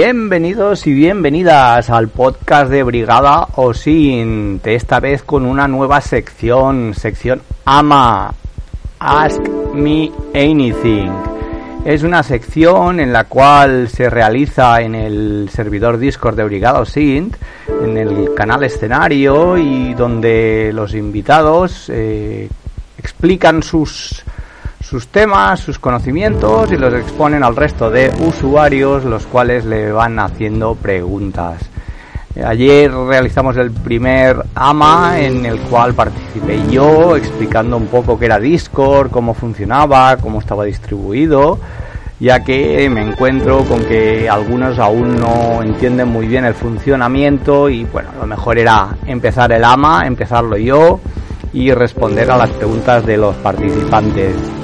Bienvenidos y bienvenidas al podcast de Brigada Osint, esta vez con una nueva sección, sección AMA, Ask Me Anything. Es una sección en la cual se realiza en el servidor Discord de Brigada Osint, en el canal escenario y donde los invitados eh, explican sus sus temas, sus conocimientos y los exponen al resto de usuarios, los cuales le van haciendo preguntas. Ayer realizamos el primer AMA en el cual participé yo explicando un poco qué era Discord, cómo funcionaba, cómo estaba distribuido, ya que me encuentro con que algunos aún no entienden muy bien el funcionamiento y bueno, lo mejor era empezar el AMA, empezarlo yo y responder a las preguntas de los participantes.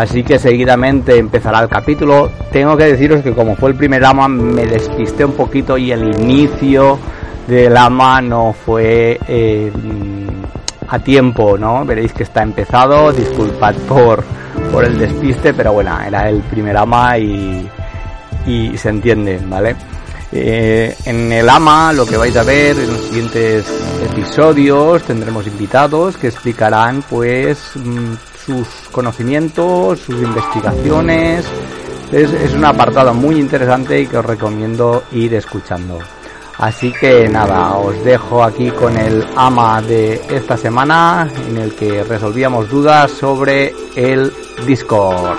Así que seguidamente empezará el capítulo. Tengo que deciros que como fue el primer ama me despisté un poquito y el inicio del ama no fue eh, a tiempo, ¿no? Veréis que está empezado. Disculpad por, por el despiste, pero bueno, era el primer ama y, y se entiende, ¿vale? Eh, en el AMA lo que vais a ver en los siguientes episodios tendremos invitados que explicarán pues mm, sus conocimientos, sus investigaciones. Es, un apartado muy interesante y que os recomiendo ir escuchando. Así que nada, os dejo aquí con el ama de esta semana en el que resolvíamos dudas sobre el Discord.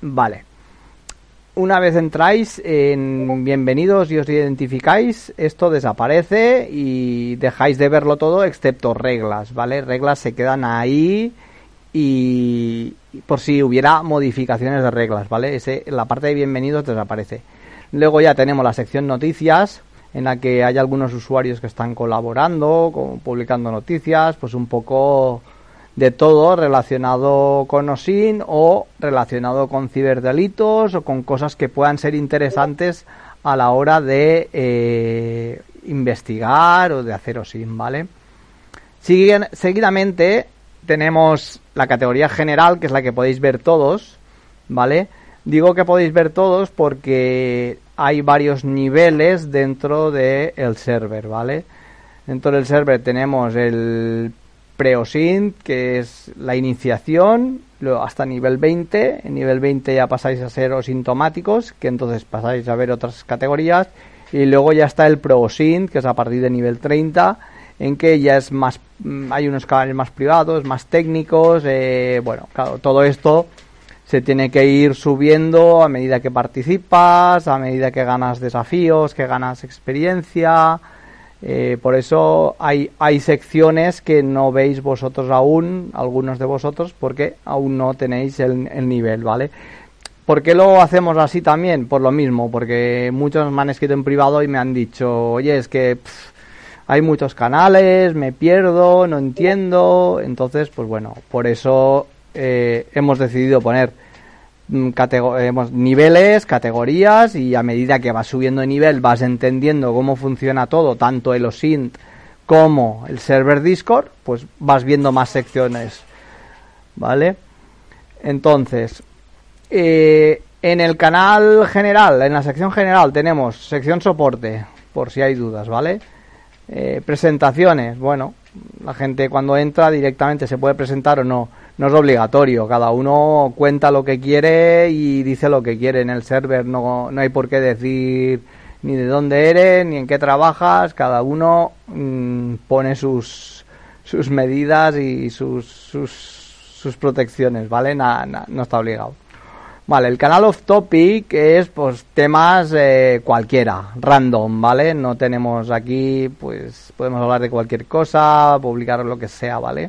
Vale, una vez entráis en bienvenidos y os identificáis, esto desaparece y dejáis de verlo todo excepto reglas, ¿vale? Reglas se quedan ahí y por si hubiera modificaciones de reglas, ¿vale? Ese, la parte de bienvenidos desaparece. Luego ya tenemos la sección noticias, en la que hay algunos usuarios que están colaborando, publicando noticias, pues un poco de todo relacionado con OSIN o relacionado con ciberdelitos o con cosas que puedan ser interesantes a la hora de eh, investigar o de hacer OSIN, ¿vale? seguidamente tenemos la categoría general, que es la que podéis ver todos, ¿vale? Digo que podéis ver todos porque hay varios niveles dentro del server, ¿vale? Dentro del server tenemos el Preosint, que es la iniciación, hasta nivel 20. En nivel 20 ya pasáis a ser asintomáticos, que entonces pasáis a ver otras categorías. Y luego ya está el Proosint, que es a partir de nivel 30, en que ya es más, mm, hay unos canales más privados, más técnicos. Eh, bueno, claro, todo esto se tiene que ir subiendo a medida que participas, a medida que ganas desafíos, que ganas experiencia. Eh, por eso hay, hay secciones que no veis vosotros aún, algunos de vosotros, porque aún no tenéis el, nivel, ¿vale? ¿Por qué lo hacemos así también? Por lo mismo, porque muchos me han escrito en privado y me han dicho, oye, es que hay muchos canales, me pierdo, no entiendo. Entonces, pues bueno, por eso eh, hemos decidido poner Mm, niveles, categorías y a medida que vas subiendo de nivel vas entendiendo cómo funciona todo, tanto el OSINT como el server Discord, pues vas viendo más secciones, ¿vale? Entonces, eh, en el canal general, en la sección general tenemos sección soporte, por si hay dudas, ¿vale? Eh, presentaciones, bueno, la gente cuando entra directamente se puede presentar o no no es obligatorio, cada uno cuenta lo que quiere y dice lo que quiere en el server, no, no hay por qué decir ni de dónde eres, ni en qué trabajas, cada uno mm, pone sus, sus medidas y sus, sus, sus protecciones, ¿vale? no está obligado. Vale, el canal off topic es pues temas eh, cualquiera, random, ¿vale? No tenemos aquí, pues podemos hablar de cualquier cosa, publicar lo que sea, ¿vale?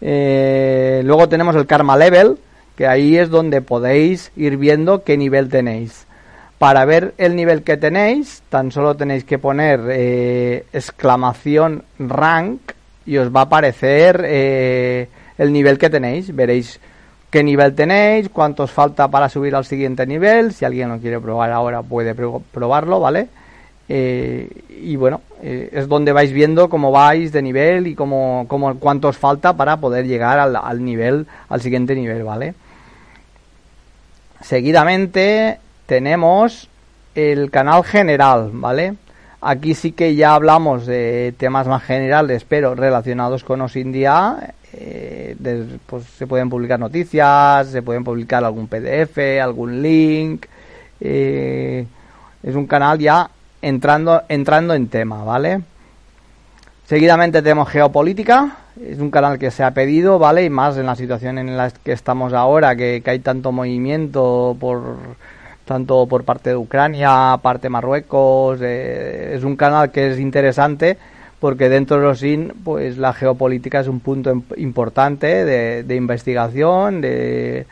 Eh, luego tenemos el Karma Level, que ahí es donde podéis ir viendo qué nivel tenéis. Para ver el nivel que tenéis, tan solo tenéis que poner eh, exclamación rank y os va a aparecer eh, el nivel que tenéis. Veréis qué nivel tenéis, cuántos falta para subir al siguiente nivel. Si alguien lo quiere probar ahora puede probarlo, ¿vale? Eh, y bueno, es donde vais viendo cómo vais de nivel y cómo, cómo cuántos falta para poder llegar al, al nivel, al siguiente nivel, ¿vale? Seguidamente tenemos el canal general, ¿vale? Aquí sí que ya hablamos de temas más generales, pero relacionados con Osindia. Eh, pues se pueden publicar noticias, se pueden publicar algún PDF, algún link. Eh, es un canal ya entrando, entrando en tema, ¿vale? Seguidamente tenemos geopolítica, es un canal que se ha pedido, ¿vale? Y más en la situación en la que estamos ahora, que, hay tanto movimiento por tanto por parte de Ucrania, parte de Marruecos, eh, es un canal que es interesante porque dentro de los SIN, pues la geopolítica es un punto importante de, investigación, de,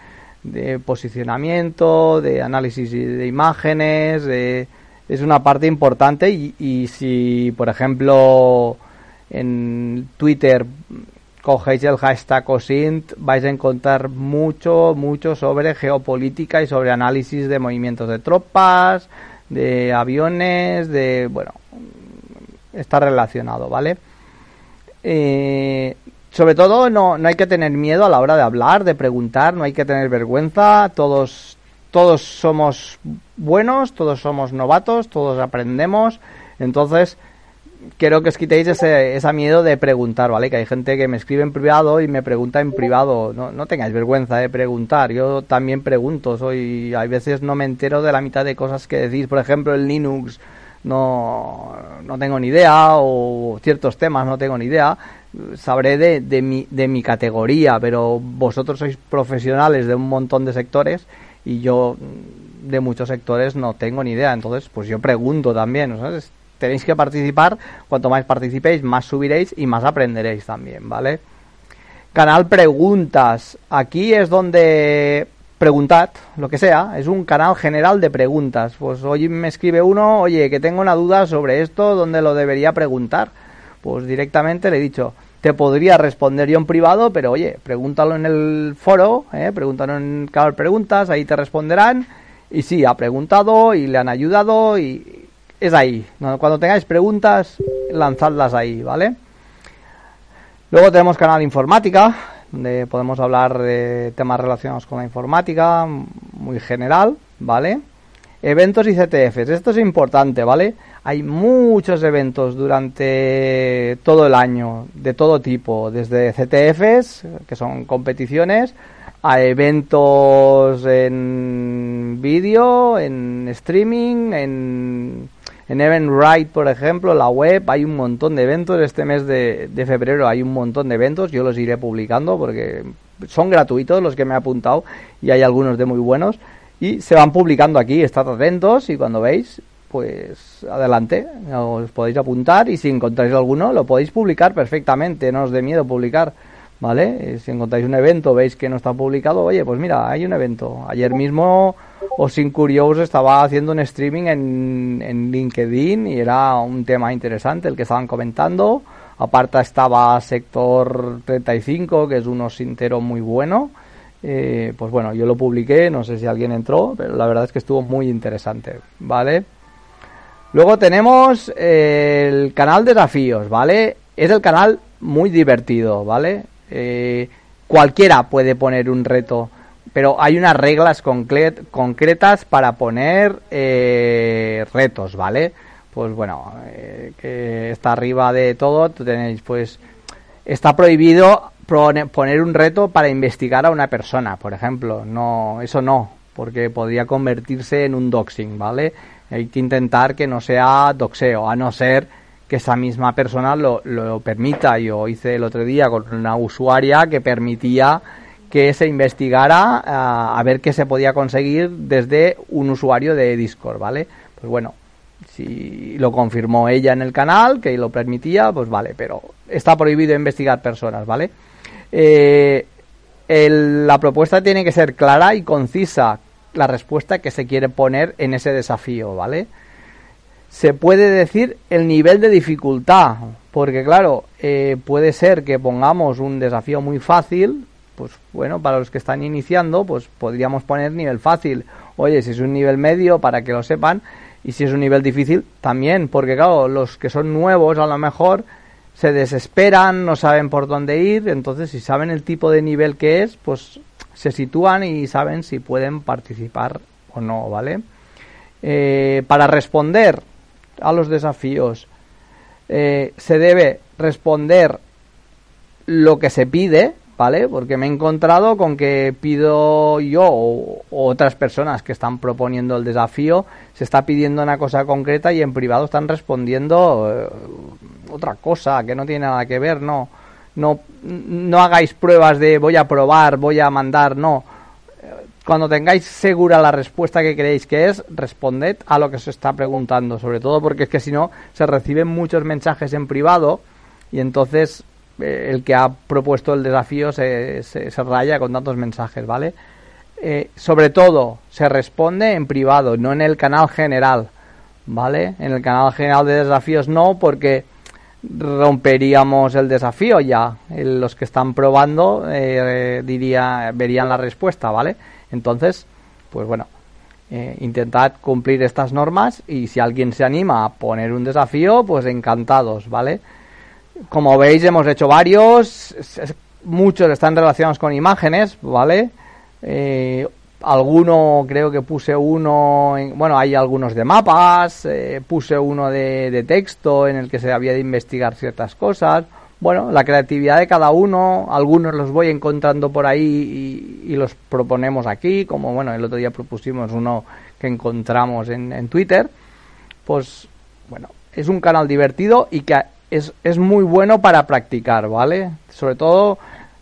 posicionamiento, de análisis de imágenes, es una parte importante y, y si, por ejemplo, en Twitter cogéis el hashtag OSINT, vais a encontrar mucho, mucho sobre geopolítica y sobre análisis de movimientos de tropas, de aviones, de, bueno, está relacionado, ¿vale? Eh, sobre todo no, no hay que tener miedo a la hora de hablar, de preguntar, no hay que tener vergüenza, todos, todos somos buenos, todos somos novatos, todos aprendemos, entonces quiero que os quitéis ese, ese miedo de preguntar, ¿vale? Que hay gente que me escribe en privado y me pregunta en privado. No, no tengáis vergüenza de preguntar. Yo también pregunto. Soy, hay veces no me entero de la mitad de cosas que decís. Por ejemplo, en Linux no, no tengo ni idea o ciertos temas no tengo ni idea. Sabré de, de, mi, de mi categoría, pero vosotros sois profesionales de un montón de sectores y yo de muchos sectores no tengo ni idea. Entonces, pues yo pregunto también. ¿sabes? tenéis que participar, cuanto más participéis, más subiréis y más aprenderéis también, ¿vale? Canal preguntas. Aquí es donde preguntad lo que sea, es un canal general de preguntas. Pues hoy me escribe uno, oye, que tengo una duda sobre esto, ¿dónde lo debería preguntar? Pues directamente le he dicho, te podría responder yo en privado, pero oye, pregúntalo en el foro, ¿eh? pregúntalo en canal preguntas, ahí te responderán. Y sí, ha preguntado y le han ayudado y, es ahí. Cuando tengáis preguntas, lanzadlas ahí, ¿vale? Luego tenemos canal informática, donde podemos hablar de temas relacionados con la informática, muy general, ¿vale? Eventos y CTFs, esto es importante, ¿vale? Hay muchos eventos durante todo el año, de todo tipo, desde CTFs, que son competiciones, a eventos en vídeo, en streaming, en en Eventbrite, por ejemplo, la web, hay un montón de eventos. Este mes de, febrero hay un montón de eventos. Yo los iré publicando porque son gratuitos los que me he apuntado y hay algunos de muy buenos. Y se van publicando aquí. Estad atentos y cuando veis, pues adelante, os podéis apuntar y si encontráis alguno lo podéis publicar perfectamente. No os dé miedo publicar. ¿Vale? Si encontráis un evento, veis que no está publicado, oye, pues mira, hay un evento. Ayer mismo o sin Curious estaba haciendo un streaming en, en LinkedIn y era un tema interesante el que estaban comentando. Aparte estaba Sector 35, que es un osintero muy bueno. Eh, pues bueno, yo lo publiqué, no sé si alguien entró, pero la verdad es que estuvo muy interesante, ¿vale? Luego tenemos el canal Desafíos, ¿vale? Es el canal muy divertido, ¿vale? Eh, cualquiera puede poner un reto pero hay unas reglas concretas para poner eh, retos, ¿vale? Pues bueno, eh, que está arriba de todo, tenéis pues está prohibido poner un reto para investigar a una persona, por ejemplo, no eso no, porque podría convertirse en un doxing, ¿vale? Hay que intentar que no sea doxeo, a no ser que esa misma persona lo, lo permita. Yo hice el otro día con una usuaria que permitía que se investigara a, ver qué se podía conseguir desde un usuario de Discord, ¿vale? Pues bueno, si lo confirmó ella en el canal, que lo permitía, pues vale, pero está prohibido investigar personas, ¿vale? Eh, la propuesta tiene que ser clara y concisa la respuesta que se quiere poner en ese desafío, ¿vale? Se puede decir el nivel de dificultad, porque claro, eh, puede ser que pongamos un desafío muy fácil, pues bueno, para los que están iniciando, pues podríamos poner nivel fácil. Oye, si es un nivel medio, para que lo sepan, y si es un nivel difícil, también, porque claro, los que son nuevos a lo mejor se desesperan, no saben por dónde ir, entonces si saben el tipo de nivel que es, pues se sitúan y saben si pueden participar o no, ¿vale? Eh, para responder a los desafíos eh, se debe responder lo que se pide, ¿vale? Porque me he encontrado con que pido yo o, otras personas que están proponiendo el desafío, se está pidiendo una cosa concreta y en privado están respondiendo eh, otra cosa que no tiene nada que ver, no. No, no hagáis pruebas de voy a probar, voy a mandar, no. Cuando tengáis segura la respuesta que creéis que es, responded a lo que se está preguntando, sobre todo porque es que si no, se reciben muchos mensajes en privado y entonces eh, el que ha propuesto el desafío se, se, raya con tantos mensajes, ¿vale? Eh, sobre todo, se responde en privado, no en el canal general, ¿vale? En el canal general de desafíos no, porque romperíamos el desafío ya. Los que están probando eh, diría, verían la respuesta, ¿vale? Entonces, pues bueno, intentad cumplir estas normas y si alguien se anima a poner un desafío, pues encantados, ¿vale? Como veis, hemos hecho varios. Muchos están relacionados con imágenes, ¿vale? Eh, alguno, creo que puse uno. bueno, hay algunos de mapas. Eh, puse uno de, texto en el que se había de investigar ciertas cosas. Bueno, la creatividad de cada uno. Algunos los voy encontrando por ahí y, los proponemos aquí. Como, bueno, el otro día propusimos uno que encontramos en, en Twitter. Pues, bueno, es un canal divertido y que es, es muy bueno para practicar, ¿vale? Sobre todo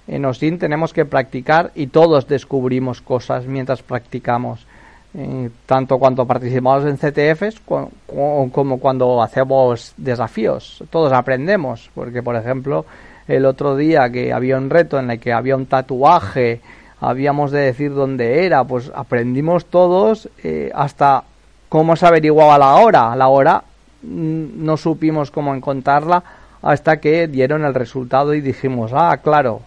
en OSIN tenemos que practicar y todos descubrimos cosas mientras practicamos. Eh, tanto cuando participamos en CTFs como cuando hacemos desafíos. Todos aprendemos, porque por ejemplo, el otro día que había un reto en el que había un tatuaje, habíamos de decir dónde era, pues aprendimos todos eh, hasta cómo se averiguaba la hora. La hora Mm, no supimos cómo encontrarla hasta que dieron el resultado y dijimos, ah, claro,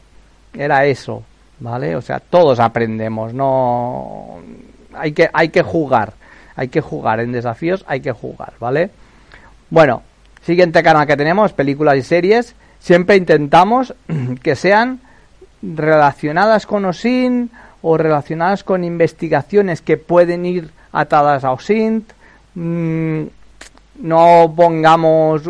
era eso, ¿vale? O sea, todos aprendemos, no hay que hay que jugar, hay que jugar en desafíos, hay que jugar, ¿vale? Bueno, siguiente canal que tenemos, películas y series, siempre intentamos que sean relacionadas con OSINT o relacionadas con investigaciones que pueden ir atadas a OSINT. Mm, no pongamos,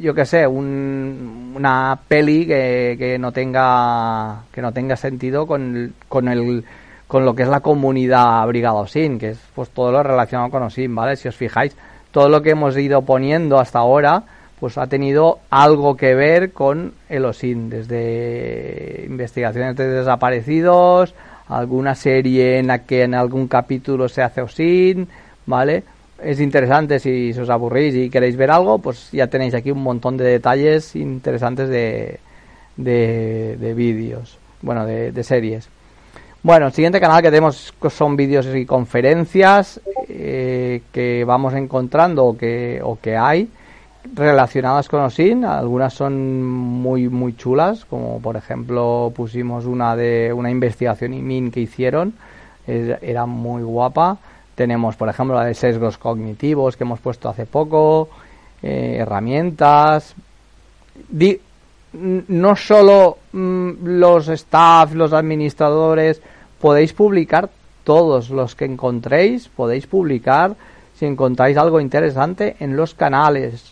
yo qué sé, una peli que, que, no tenga que no tenga sentido con, con el con lo que es la comunidad Brigada OSIN, que es pues todo lo relacionado con OSIN, ¿vale? Si os fijáis, todo lo que hemos ido poniendo hasta ahora, pues ha tenido algo que ver con el OSIN, desde investigaciones de desaparecidos, alguna serie en la que en algún capítulo se hace OSIN, ¿vale? Es interesante si, os aburrís y queréis ver algo, pues ya tenéis aquí un montón de detalles interesantes de, de, vídeos, bueno, de, series. Bueno, el siguiente canal que tenemos son vídeos y conferencias eh, que vamos encontrando o que, o que hay relacionadas con OSIN. Algunas son muy muy chulas, como por ejemplo pusimos una de una investigación IMIN que hicieron, era muy guapa. Tenemos, por ejemplo, la de sesgos cognitivos que hemos puesto hace poco, eh, herramientas. no solo mm, los staff, los administradores, podéis publicar todos los que encontréis, podéis publicar si encontráis algo interesante en los canales.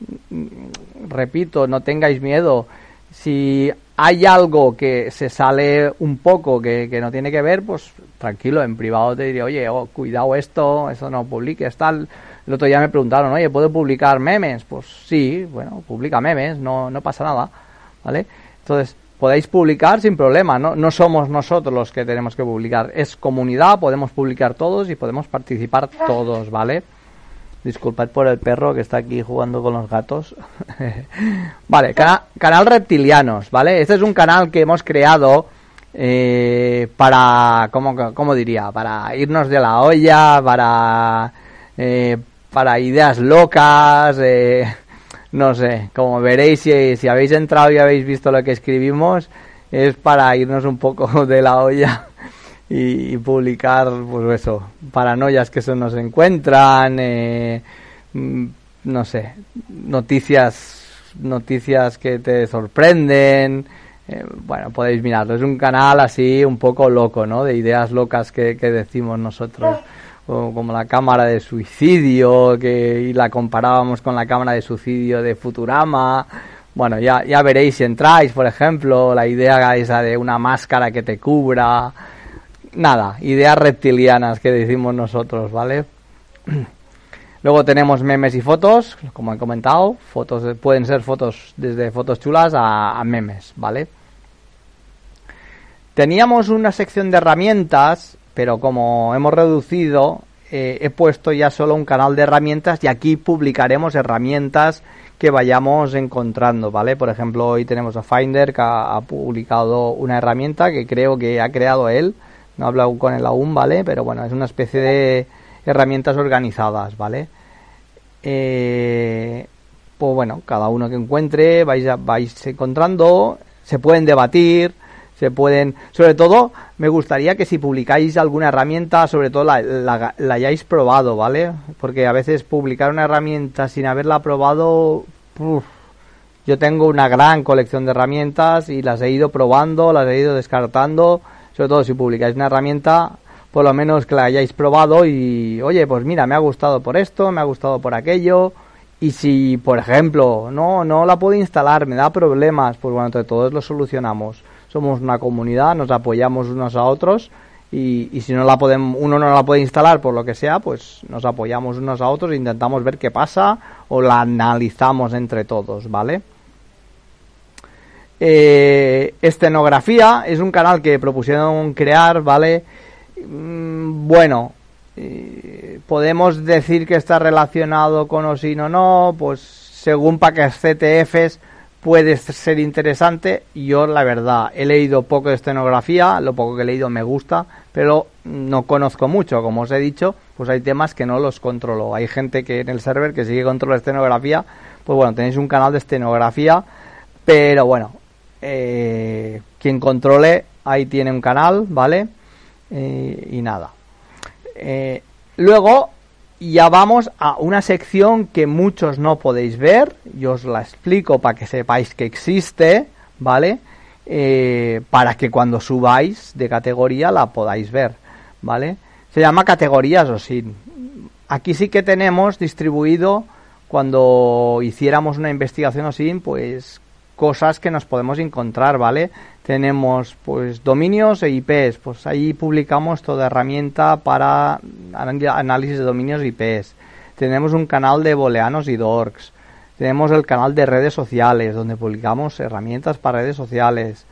Repito, no tengáis miedo. Si hay algo que se sale un poco que, que no tiene que ver, pues tranquilo, en privado te diría, oye, oh, cuidado esto, eso no publiques, tal. El otro día me preguntaron, oye, ¿puedo publicar memes? Pues sí, bueno, publica memes, no, no pasa nada, ¿vale? Entonces, podéis publicar sin problema, ¿no? No somos nosotros los que tenemos que publicar, es comunidad, podemos publicar todos y podemos participar todos, ¿vale? Disculpad por el perro que está aquí jugando con los gatos. vale, canal Reptilianos, ¿vale? Este es un canal que hemos creado eh, para, ¿cómo, ¿cómo, diría? Para irnos de la olla, para, eh, para ideas locas, eh, no sé, como veréis si, si habéis entrado y habéis visto lo que escribimos, es para irnos un poco de la olla y, publicar, pues eso, paranoias que se nos encuentran, eh, mm, no sé, noticias, noticias que te sorprenden, eh, bueno, podéis mirarlo. Es un canal así un poco loco, ¿no? De ideas locas que, decimos nosotros. como la cámara de suicidio, que y la comparábamos con la cámara de suicidio de Futurama. Bueno, ya, ya veréis si entráis, por ejemplo, la idea esa de una máscara que te cubra. Nada, ideas reptilianas que decimos nosotros, ¿vale? Luego tenemos memes y fotos, como he comentado, fotos pueden ser fotos desde fotos chulas a memes, ¿vale? Teníamos una sección de herramientas, pero como hemos reducido, eh, he puesto ya solo un canal de herramientas y aquí publicaremos herramientas que vayamos encontrando, ¿vale? Por ejemplo, hoy tenemos a Finder que ha, publicado una herramienta que creo que ha creado él, no he hablado con él aún, ¿vale? Pero bueno, es una especie de herramientas organizadas, ¿vale? Eh, pues bueno, cada uno que encuentre vais, vais encontrando, se pueden debatir, se pueden, sobre todo, me gustaría que si publicáis alguna herramienta, sobre todo la, la, hayáis probado, ¿vale? Porque a veces publicar una herramienta sin haberla probado, yo tengo una gran colección de herramientas y las he ido probando, las he ido descartando, sobre todo si publicáis una herramienta, por lo menos que la hayáis probado y, oye, pues mira, me ha gustado por esto, me ha gustado por aquello, y si, por ejemplo, no, no la puedo instalar, me da problemas, pues bueno, entre todos lo solucionamos somos una comunidad, nos apoyamos unos a otros y, si no la podemos, uno no la puede instalar por lo que sea, pues nos apoyamos unos a otros e intentamos ver qué pasa o la analizamos entre todos, ¿vale? Eh, Estenografía es un canal que propusieron crear, ¿vale? Mm, bueno, eh, podemos decir que está relacionado con OSIN o no, pues según paquetes CTFs puede ser interesante. Yo, la verdad, he leído poco de escenografía, lo poco que he leído me gusta, pero no conozco mucho. Como os he dicho, pues hay temas que no los controlo. Hay gente que en el server que sigue controla escenografía, pues bueno, tenéis un canal de escenografía, pero bueno, eh, quien controle, ahí tiene un canal, ¿vale? Eh, y nada. Eh, luego, y ya vamos a una sección que muchos no podéis ver, yo os la explico para que sepáis que existe, ¿vale? Eh, para que cuando subáis de categoría la podáis ver, ¿vale? Se llama categorías o sin. Aquí sí que tenemos distribuido cuando hiciéramos una investigación o pues cosas que nos podemos encontrar, ¿vale? Tenemos pues dominios e IPs, pues ahí publicamos toda herramienta para análisis de dominios e IPs. Tenemos un canal de booleanos y dorks. Tenemos el canal de redes sociales, donde publicamos herramientas para redes sociales,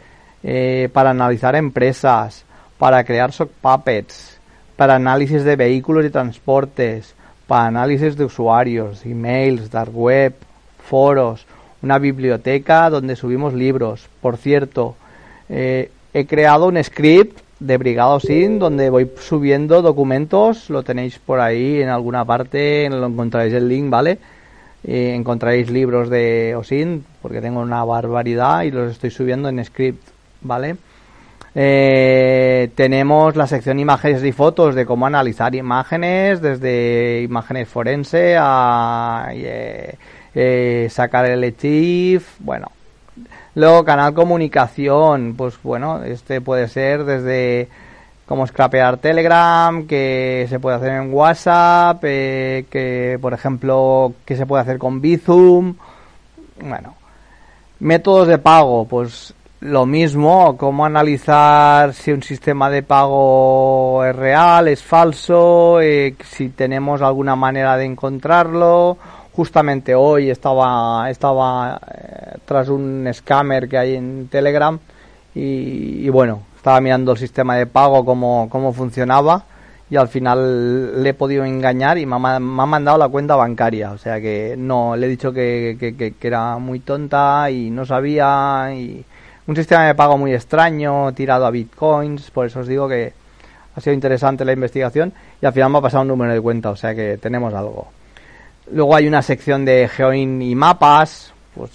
eh, para analizar empresas, para crear sock puppets, para análisis de vehículos y transportes, para análisis de usuarios, emails, dark web, foros, una biblioteca donde subimos libros. Por cierto, eh, he creado un script de Brigado Sin donde voy subiendo documentos, lo tenéis por ahí en alguna parte, lo encontraréis el link, ¿vale? Eh, encontraréis libros de OSIN, porque tengo una barbaridad y los estoy subiendo en script, ¿vale? Eh, tenemos la sección imágenes y fotos de cómo analizar imágenes, desde imágenes forense a eh, sacar el ECHIF, bueno. Luego canal comunicación, pues bueno, este puede ser desde cómo scrapear Telegram, que se puede hacer en WhatsApp, eh, que por ejemplo, que se puede hacer con Bizum, bueno. Métodos de pago, pues lo mismo, cómo analizar si un sistema de pago es real, es falso, eh, si tenemos alguna manera de encontrarlo justamente hoy estaba, estaba eh, tras un scammer que hay en Telegram y, bueno, estaba mirando el sistema de pago, cómo, cómo funcionaba y al final le he podido engañar y me ha, me ha, mandado la cuenta bancaria. O sea que no, le he dicho que, que, que, era muy tonta y no sabía y un sistema de pago muy extraño, tirado a bitcoins, por eso os digo que ha sido interesante la investigación y al final me ha pasado un número de cuenta, o sea que tenemos algo. Luego hay una sección de geoin y mapas, pues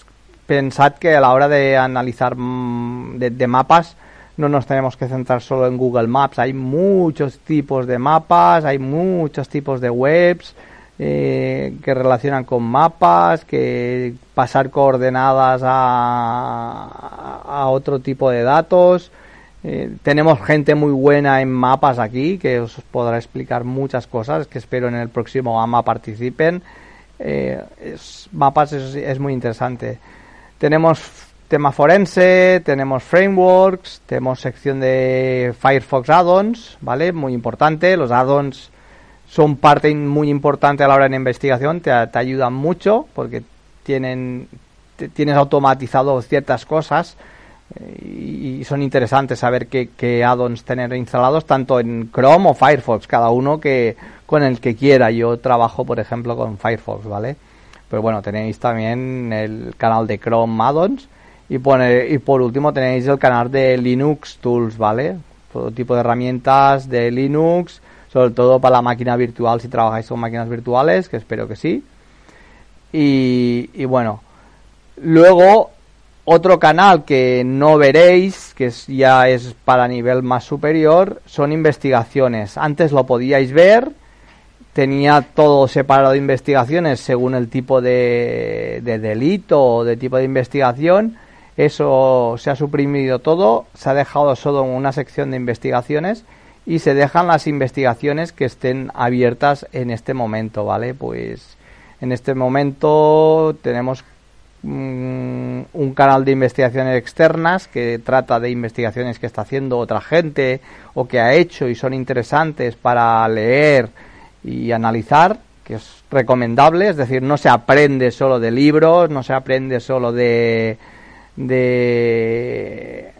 pensad que a la hora de analizar mm, de, mapas no nos tenemos que centrar solo en Google Maps, hay muchos tipos de mapas, hay muchos tipos de webs, eh, que relacionan con mapas, que pasar coordenadas a, a otro tipo de datos. Eh, tenemos gente muy buena en mapas aquí que os podrá explicar muchas cosas que espero en el próximo AMA participen. Eh, mapas es, es, muy interesante. Tenemos tema forense, tenemos frameworks, tenemos sección de Firefox add-ons, ¿vale? Muy importante. Los add-ons son parte muy importante a la hora de la investigación, te, ayudan mucho porque tienen tienes automatizado ciertas cosas eh, y, son interesantes saber qué, qué add-ons tener instalados tanto en Chrome o Firefox, cada uno que con el que quiera. Yo trabajo, por ejemplo, con Firefox, ¿vale? Pero bueno, tenéis también el canal de Chrome add-ons y, pone, y por último tenéis el canal de Linux Tools, ¿vale? Todo tipo de herramientas de Linux, sobre todo para la máquina virtual si trabajáis con máquinas virtuales, que espero que sí. Y, bueno, luego otro canal que no veréis, que ya es para nivel más superior, son investigaciones. Antes lo podíais ver, tenía todo separado de investigaciones según el tipo de, de delito o de tipo de investigación. Eso se ha suprimido todo, se ha dejado solo una sección de investigaciones y se dejan las investigaciones que estén abiertas en este momento, ¿vale? Pues en este momento tenemos mm, un canal de investigaciones externas que trata de investigaciones que está haciendo otra gente o que ha hecho y son interesantes para leer y analizar, que es recomendable, es decir, no se aprende solo de libros, no se aprende solo de de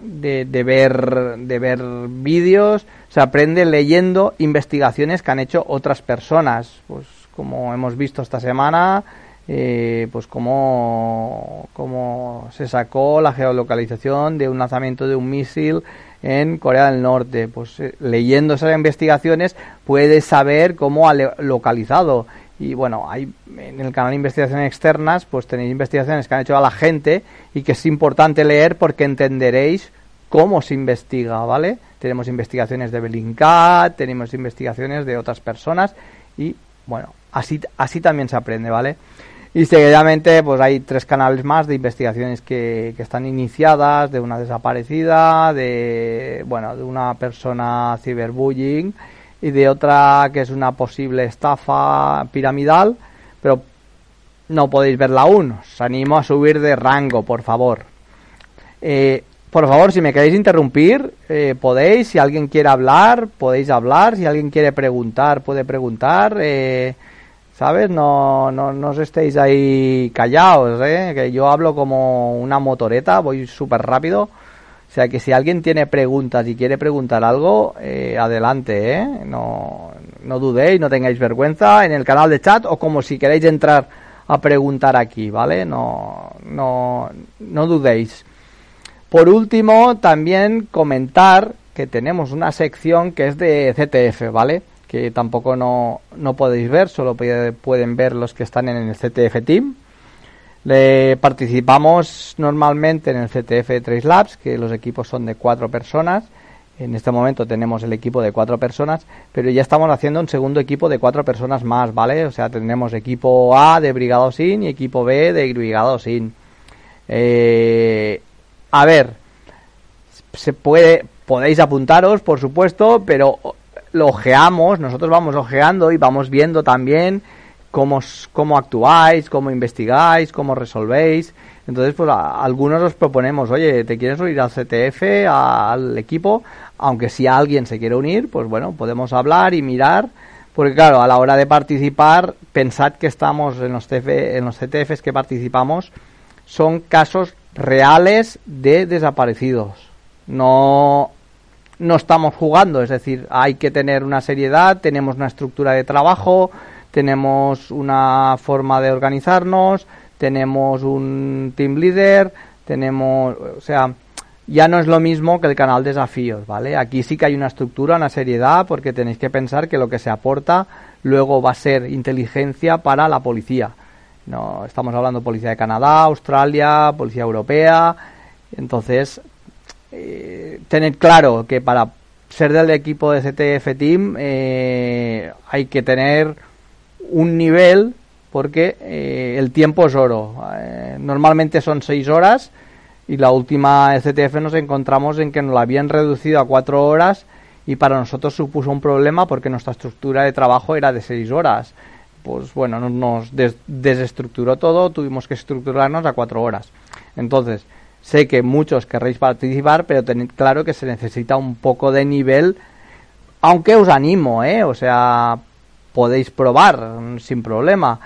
de, ver, de ver vídeos, se aprende leyendo investigaciones que han hecho otras personas, pues como hemos visto esta semana, eh, pues como, como se sacó la geolocalización de un lanzamiento de un misil en Corea del Norte. Pues eh, leyendo esas investigaciones puedes saber cómo ha localizado. Y bueno, hay en el canal de investigaciones externas, pues tenéis investigaciones que han hecho a la gente y que es importante leer porque entenderéis cómo se investiga, ¿vale? Tenemos investigaciones de Bellingcat, tenemos investigaciones de otras personas y bueno, así, así también se aprende, ¿vale? Y seguidamente pues hay tres canales más de investigaciones que, que están iniciadas, de una desaparecida, de bueno, de una persona ciberbullying y de otra que es una posible estafa piramidal, pero no podéis verla aún. Os animo a subir de rango, por favor. Eh, por favor, si me queréis interrumpir, eh, podéis. Si alguien quiere hablar, podéis hablar. Si alguien quiere preguntar, puede preguntar. Eh, ¿Sabes? No, no, no os estéis ahí callados, ¿eh? Que yo hablo como una motoreta, voy súper rápido. O sea que si alguien tiene preguntas y quiere preguntar algo, eh, adelante, ¿eh? No, no dudéis, no tengáis vergüenza en el canal de chat o como si queréis entrar a preguntar aquí, ¿vale? No, no, no dudéis. Por último, también comentar que tenemos una sección que es de CTF, ¿vale? Tampoco no, no podéis ver, solo pueden ver los que están en el CTF Team. Le participamos normalmente en el CTF Trace Labs, que los equipos son de cuatro personas. En este momento tenemos el equipo de cuatro personas, pero ya estamos haciendo un segundo equipo de cuatro personas más, ¿vale? O sea, tendremos equipo A de Brigado Sin y equipo B de Brigado Sin. Eh, a ver, se puede, podéis apuntaros, por supuesto, pero lo ojeamos, nosotros vamos ojeando y vamos viendo también cómo, cómo actuáis, cómo investigáis, cómo resolvéis. Entonces, pues a, algunos os proponemos, oye, ¿te quieres unir al CTF, al equipo? Aunque si alguien se quiere unir, pues bueno, podemos hablar y mirar. Porque claro, a la hora de participar, pensad que estamos en los, en los CTFs que participamos, son casos reales de desaparecidos. No, no estamos jugando, es decir, hay que tener una seriedad, tenemos una estructura de trabajo, tenemos una forma de organizarnos, tenemos un team leader, tenemos, o sea, ya no es lo mismo que el canal Desafíos, ¿vale? Aquí sí que hay una estructura, una seriedad, porque tenéis que pensar que lo que se aporta luego va a ser inteligencia para la policía. No, estamos hablando de policía de Canadá, Australia, policía europea. Entonces, eh, tener claro que para ser del equipo de CTF Team eh, hay que tener un nivel porque eh, el tiempo es oro. Normalmente son seis horas y la última CTF nos encontramos en que nos la habían reducido a cuatro horas y para nosotros supuso un problema porque nuestra estructura de trabajo era de seis horas. Pues bueno, nos desestructuró todo, tuvimos que estructurarnos a cuatro horas. Entonces, sé que muchos querréis participar, pero tened claro que se necesita un poco de nivel, aunque os animo, ¿eh? O sea, podéis probar sin problema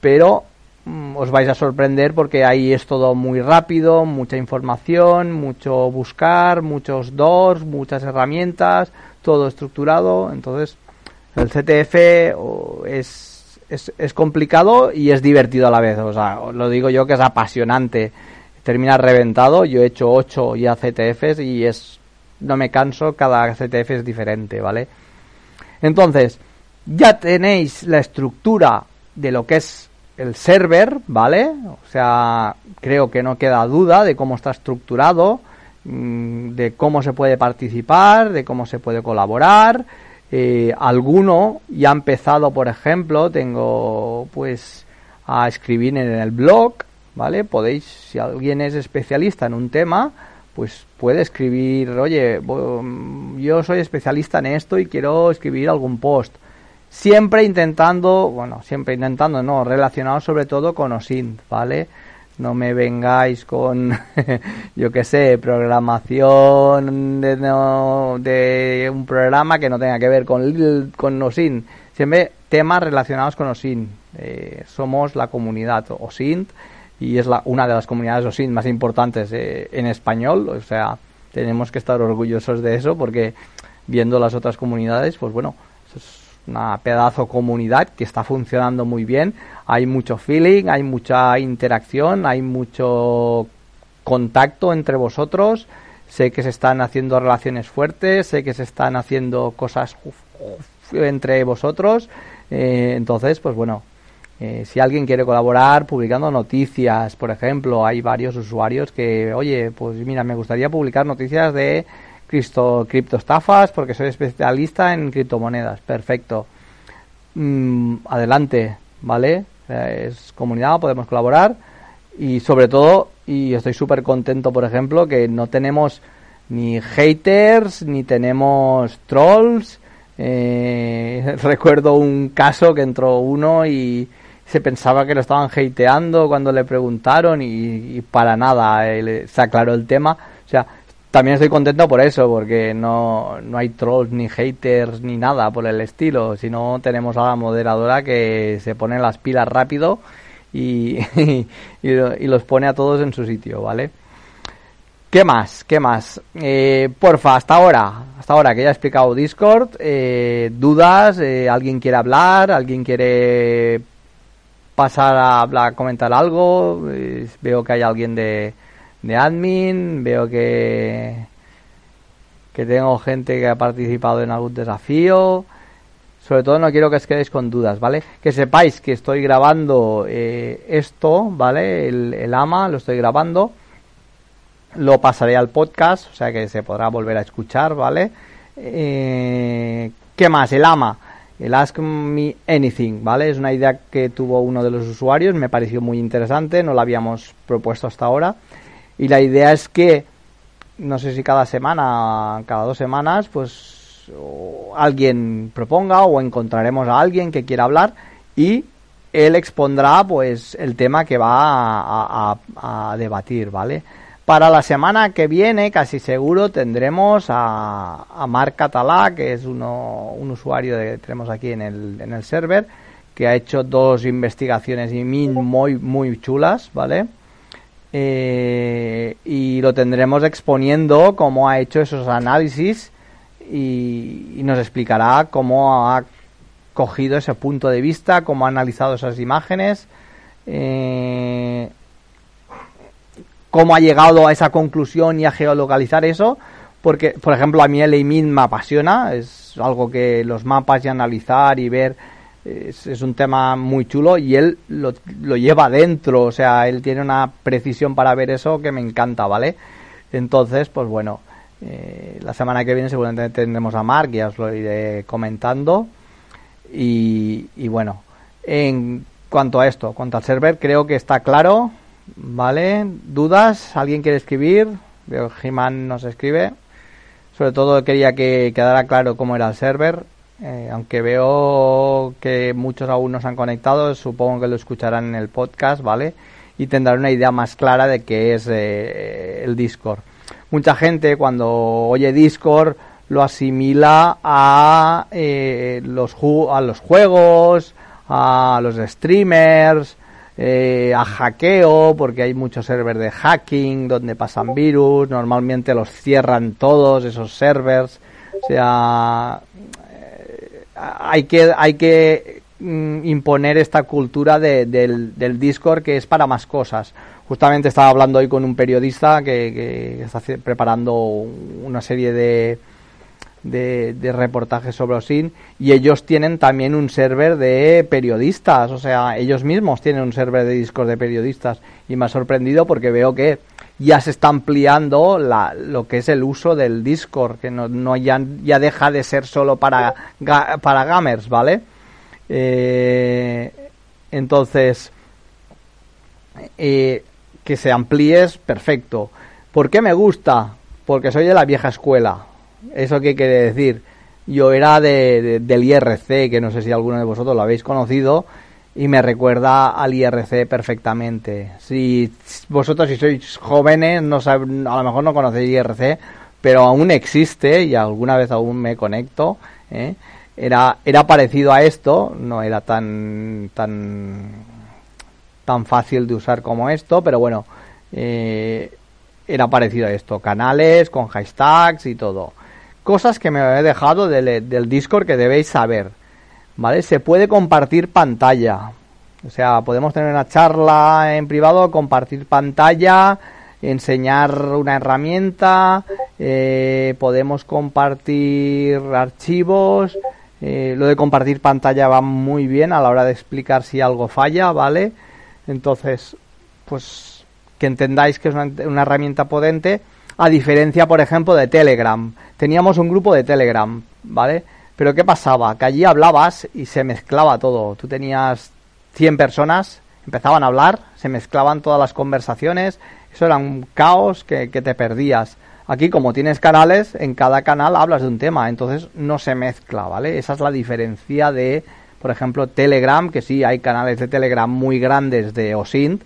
pero mm, os vais a sorprender porque ahí es todo muy rápido, mucha información, mucho buscar, muchos DORs, muchas herramientas, todo estructurado. Entonces, el CTF es, es, es, complicado y es divertido a la vez. O sea, lo digo yo que es apasionante. Termina reventado. Yo he hecho 8 ya CTFs y es no me canso, cada CTF es diferente, ¿vale? Entonces, ya tenéis la estructura de lo que es el server, ¿vale? O sea, creo que no queda duda de cómo está estructurado, mm, de cómo se puede participar, de cómo se puede colaborar. Eh, alguno ya ha empezado, por ejemplo, tengo pues a escribir en el blog, ¿vale? Podéis, si alguien es especialista en un tema, pues puede escribir, oye, yo soy especialista en esto y quiero escribir algún post Siempre intentando, bueno, siempre intentando, no, relacionado sobre todo con OSINT, ¿vale? No me vengáis con, yo qué sé, programación de, de, un programa que no tenga que ver con, con OSINT. Siempre temas relacionados con OSINT. Eh, somos la comunidad OSINT y es la, una de las comunidades OSINT más importantes eh, en español. O sea, tenemos que estar orgullosos de eso porque viendo las otras comunidades, pues bueno, es una pedazo comunidad que está funcionando muy bien. Hay mucho feeling, hay mucha interacción, hay mucho contacto entre vosotros. Sé que se están haciendo relaciones fuertes, sé que se están haciendo cosas entre vosotros. Eh, entonces, pues bueno, eh, si alguien quiere colaborar publicando noticias, por ejemplo, hay varios usuarios que, oye, pues mira, me gustaría publicar noticias de Cristo, criptoestafas porque soy especialista en criptomonedas. Perfecto. Mm, adelante, ¿vale? Es comunidad, podemos colaborar y sobre todo, y estoy súper contento, por ejemplo, que no tenemos ni haters, ni tenemos trolls. Eh, recuerdo un caso que entró uno y se pensaba que lo estaban hateando cuando le preguntaron y, para nada eh, se aclaró el tema. O sea, también estoy contento por eso, porque no, no hay trolls ni haters ni nada por el estilo, sino tenemos a la moderadora que se pone las pilas rápido y, y, los pone a todos en su sitio, ¿vale? ¿Qué más? ¿Qué más? Eh, porfa, hasta ahora, hasta ahora que ya he explicado Discord, eh, dudas, eh, alguien quiere hablar, alguien quiere pasar a, hablar, comentar algo, veo que hay alguien de, de admin, veo que, que tengo gente que ha participado en algún desafío. Sobre todo no quiero que os quedéis con dudas, ¿vale? Que sepáis que estoy grabando eh, esto, ¿vale? El, AMA lo estoy grabando. Lo pasaré al podcast, o sea que se podrá volver a escuchar, ¿vale? Eh, ¿Qué más? El AMA. El Ask Me Anything, ¿vale? Es una idea que tuvo uno de los usuarios, me pareció muy interesante, no la habíamos propuesto hasta ahora. Y la idea es que, no sé si cada semana, cada dos semanas, pues alguien proponga o encontraremos a alguien que quiera hablar y él expondrá pues el tema que va a, debatir, ¿vale? Para la semana que viene, casi seguro, tendremos a, a Marc Catalá, que es uno, un usuario que tenemos aquí en el, en el server, que ha hecho dos investigaciones muy, muy chulas, ¿vale? Eh, y lo tendremos exponiendo cómo ha hecho esos análisis y, nos explicará cómo ha cogido ese punto de vista, cómo ha analizado esas imágenes, eh, cómo ha llegado a esa conclusión y a geolocalizar eso, porque, por ejemplo, a mí el EIMIN me apasiona, es algo que los mapas y analizar y ver es, un tema muy chulo y él lo, lo, lleva dentro, o sea, él tiene una precisión para ver eso que me encanta, ¿vale? Entonces, pues bueno, eh, la semana que viene seguramente tendremos a Mark, ya os lo iré comentando. Y, y bueno, en cuanto a esto, cuanto al server, creo que está claro, ¿vale? ¿Dudas? ¿Alguien quiere escribir? Veo He-Man nos escribe. Sobre todo quería que quedara claro cómo era el server. Eh, aunque veo que muchos aún no se han conectado, supongo que lo escucharán en el podcast, ¿vale? Y tendrán una idea más clara de qué es eh, el Discord. Mucha gente cuando oye Discord lo asimila a, eh, los, a los juegos, a los streamers, a hackeo, porque hay muchos servers de hacking donde pasan virus, normalmente los cierran todos esos servers. O sea, hay que, hay que mm, imponer esta cultura del, del Discord que es para más cosas. Justamente estaba hablando hoy con un periodista que, está preparando una serie de, de, reportajes sobre OSIN y ellos tienen también un server de periodistas, o sea, ellos mismos tienen un server de Discord de periodistas y me ha sorprendido porque veo que ya se está ampliando la, lo que es el uso del Discord, que no, no ya, ya deja de ser solo para, para gamers, ¿vale? Eh, entonces, eh, que se amplíe es perfecto. ¿Por qué me gusta? Porque soy de la vieja escuela. ¿Eso qué quiere decir? Yo era de, del IRC, que no sé si alguno de vosotros lo habéis conocido, y me recuerda al IRC perfectamente. Si vosotros si sois jóvenes no a lo mejor no conocéis IRC, pero aún existe y alguna vez aún me conecto. ¿eh? Era era parecido a esto, no era tan tan tan fácil de usar como esto, pero bueno, eh, era parecido a esto, canales con hashtags y todo. Cosas que me he dejado del, del Discord que debéis saber. ¿vale? Se puede compartir pantalla. O sea, podemos tener una charla en privado, compartir pantalla, enseñar una herramienta, eh, podemos compartir archivos. Eh, lo de compartir pantalla va muy bien a la hora de explicar si algo falla, ¿vale? Entonces, pues que entendáis que es una, una herramienta potente, a diferencia, por ejemplo, de Telegram. Teníamos un grupo de Telegram, ¿vale? Pero ¿qué pasaba? Que allí hablabas y se mezclaba todo. Tú tenías 100 personas, empezaban a hablar, se mezclaban todas las conversaciones, eso era un caos que, te perdías. Aquí, como tienes canales, en cada canal hablas de un tema, entonces no se mezcla, ¿vale? Esa es la diferencia de, por ejemplo, Telegram, que sí, hay canales de Telegram muy grandes de OSINT,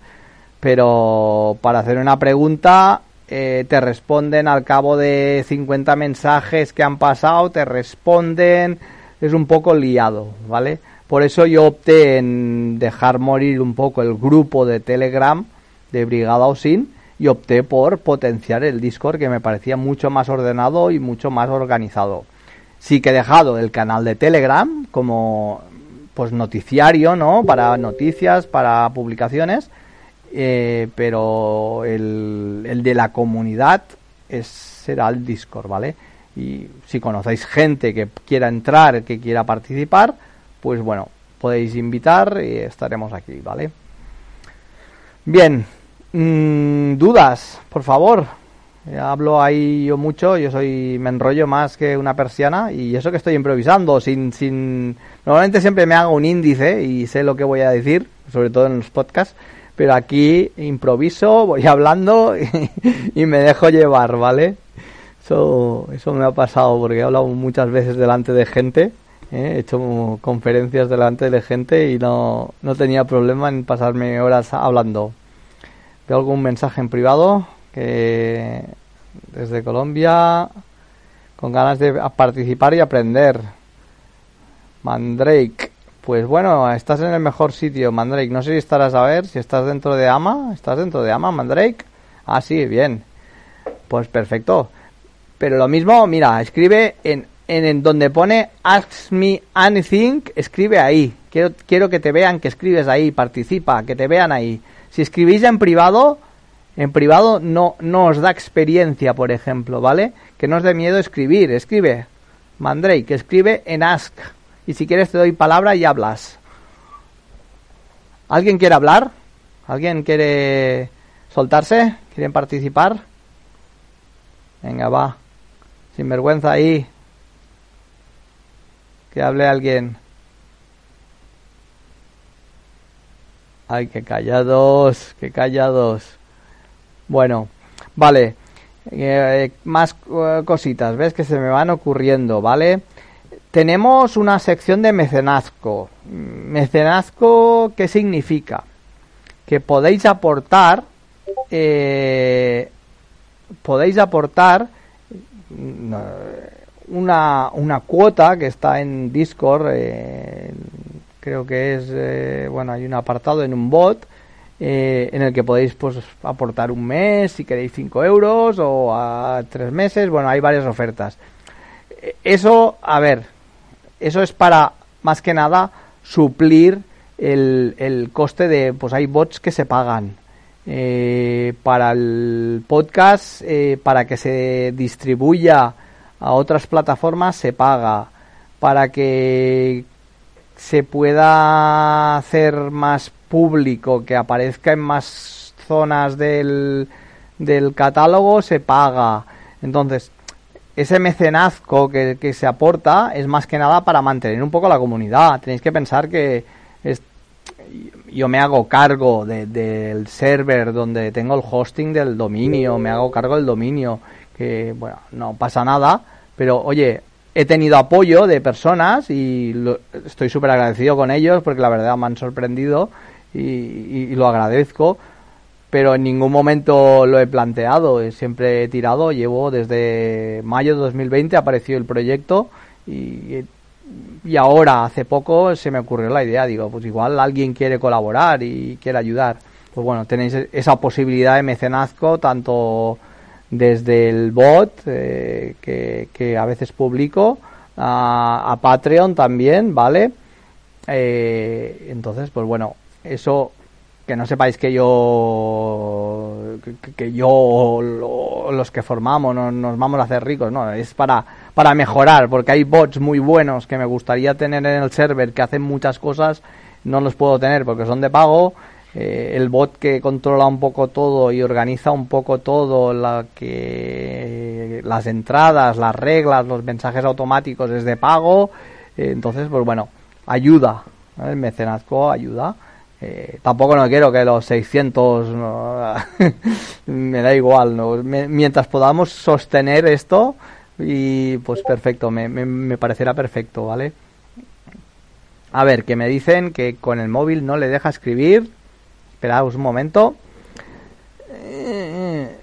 pero para hacer una pregunta eh, te responden al cabo de 50 mensajes que han pasado, te responden, es un poco liado, ¿vale? Por eso yo opté en dejar morir un poco el grupo de Telegram de Brigada Osin y opté por potenciar el Discord que me parecía mucho más ordenado y mucho más organizado. Sí que he dejado el canal de Telegram como pues noticiario, ¿no? Para noticias, para publicaciones eh, pero el, de la comunidad es, será el Discord, ¿vale? Y si conocéis gente que quiera entrar, que quiera participar, pues bueno, podéis invitar y estaremos aquí, ¿vale? Bien, mm, dudas, por favor. hablo ahí yo mucho, yo soy, me enrollo más que una persiana y eso que estoy improvisando, sin, sin, normalmente siempre me hago un índice y sé lo que voy a decir, sobre todo en los podcasts, pero aquí improviso, voy hablando y, me dejo llevar, ¿vale? Eso, eso me ha pasado porque he hablado muchas veces delante de gente, ¿eh? he hecho conferencias delante de gente y no, no tenía problema en pasarme horas hablando. Veo algún mensaje en privado que desde Colombia con ganas de participar y aprender. Mandrake. Pues bueno, estás en el mejor sitio, Mandrake. No sé si estarás a ver si estás dentro de AMA. ¿Estás dentro de AMA, Mandrake? Ah, sí, bien. Pues perfecto. Pero lo mismo, mira, escribe en, en, donde pone Ask Me Anything, escribe ahí. Quiero, quiero que te vean que escribes ahí, participa, que te vean ahí. Si escribís en privado, En privado no, no os da experiencia, por ejemplo, ¿vale? Que no os dé miedo escribir. Escribe, Mandrake, escribe en Ask. Y si quieres te doy palabra y hablas. ¿Alguien quiere hablar? ¿Alguien quiere soltarse? ¿Quieren participar? Venga, va. Sin vergüenza ahí. Que hable alguien. Ay, qué callados, qué callados. Bueno, vale. Eh, más eh, cositas, ¿ves? Que se me van ocurriendo, ¿vale? Tenemos una sección de mecenazgo. Mecenazgo, ¿qué significa? Que podéis aportar, eh, podéis aportar mm, una, una cuota que está en Discord, creo que es, bueno, hay un apartado en un bot eh, en el que podéis pues aportar un mes si queréis 5 euros o a 3 meses, bueno, hay varias ofertas. Eso, a ver, eso es para más que nada suplir el, el coste de, pues hay bots que se pagan. Eh, para el podcast, eh, para que se distribuya a otras plataformas, se paga. Para que se pueda hacer más público, que aparezca en más zonas del, del catálogo, se paga. Entonces, ese mecenazgo que, que, se aporta es más que nada para mantener un poco la comunidad. Tenéis que pensar que yo me hago cargo del server donde tengo el hosting del dominio, me hago cargo del dominio, que bueno, no pasa nada, pero oye, he tenido apoyo de personas y estoy súper agradecido con ellos porque la verdad me han sorprendido y, lo agradezco, pero en ningún momento lo he planteado, siempre he tirado, llevo desde mayo de 2020 apareció el proyecto y, y ahora, hace poco, se me ocurrió la idea, digo, pues igual alguien quiere colaborar y quiere ayudar. Pues bueno, tenéis esa posibilidad de mecenazgo, tanto desde el bot eh, que, que, a veces publico, a, a Patreon también, ¿vale? Eh, entonces, pues bueno, eso que no sepáis que yo que, yo los que formamos nos vamos a hacer ricos no es para para mejorar porque hay bots muy buenos que me gustaría tener en el server que hacen muchas cosas no los puedo tener porque son de pago. Eh, el bot que controla un poco todo y organiza un poco todo la que las entradas las reglas los mensajes automáticos es de pago eh, entonces pues bueno ayuda el mecenazgo ayuda eh, tampoco no quiero que los 600 me da igual ¿no? mientras podamos sostener esto y pues perfecto me, me, parecerá perfecto vale a ver que me dicen que con el móvil no le deja escribir. Esperaos un momento. Eh,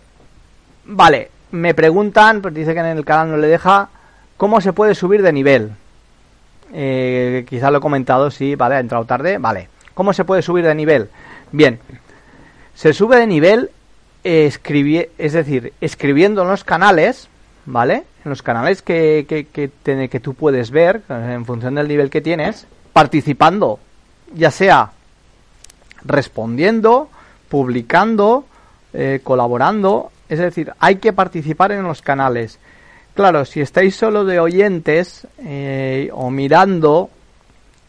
vale me preguntan pues dice que en el canal no le deja cómo se puede subir de nivel eh, quizá lo he comentado sí vale ha entrado tarde vale ¿Cómo se puede subir de nivel? Bien, se sube de nivel eh, es decir, escribiendo en los canales, ¿vale? En los canales que, que, que, que tú puedes ver, en función del nivel que tienes, participando, ya sea respondiendo, publicando, eh, colaborando, es decir, hay que participar en los canales. Claro, si estáis solo de oyentes eh, o mirando,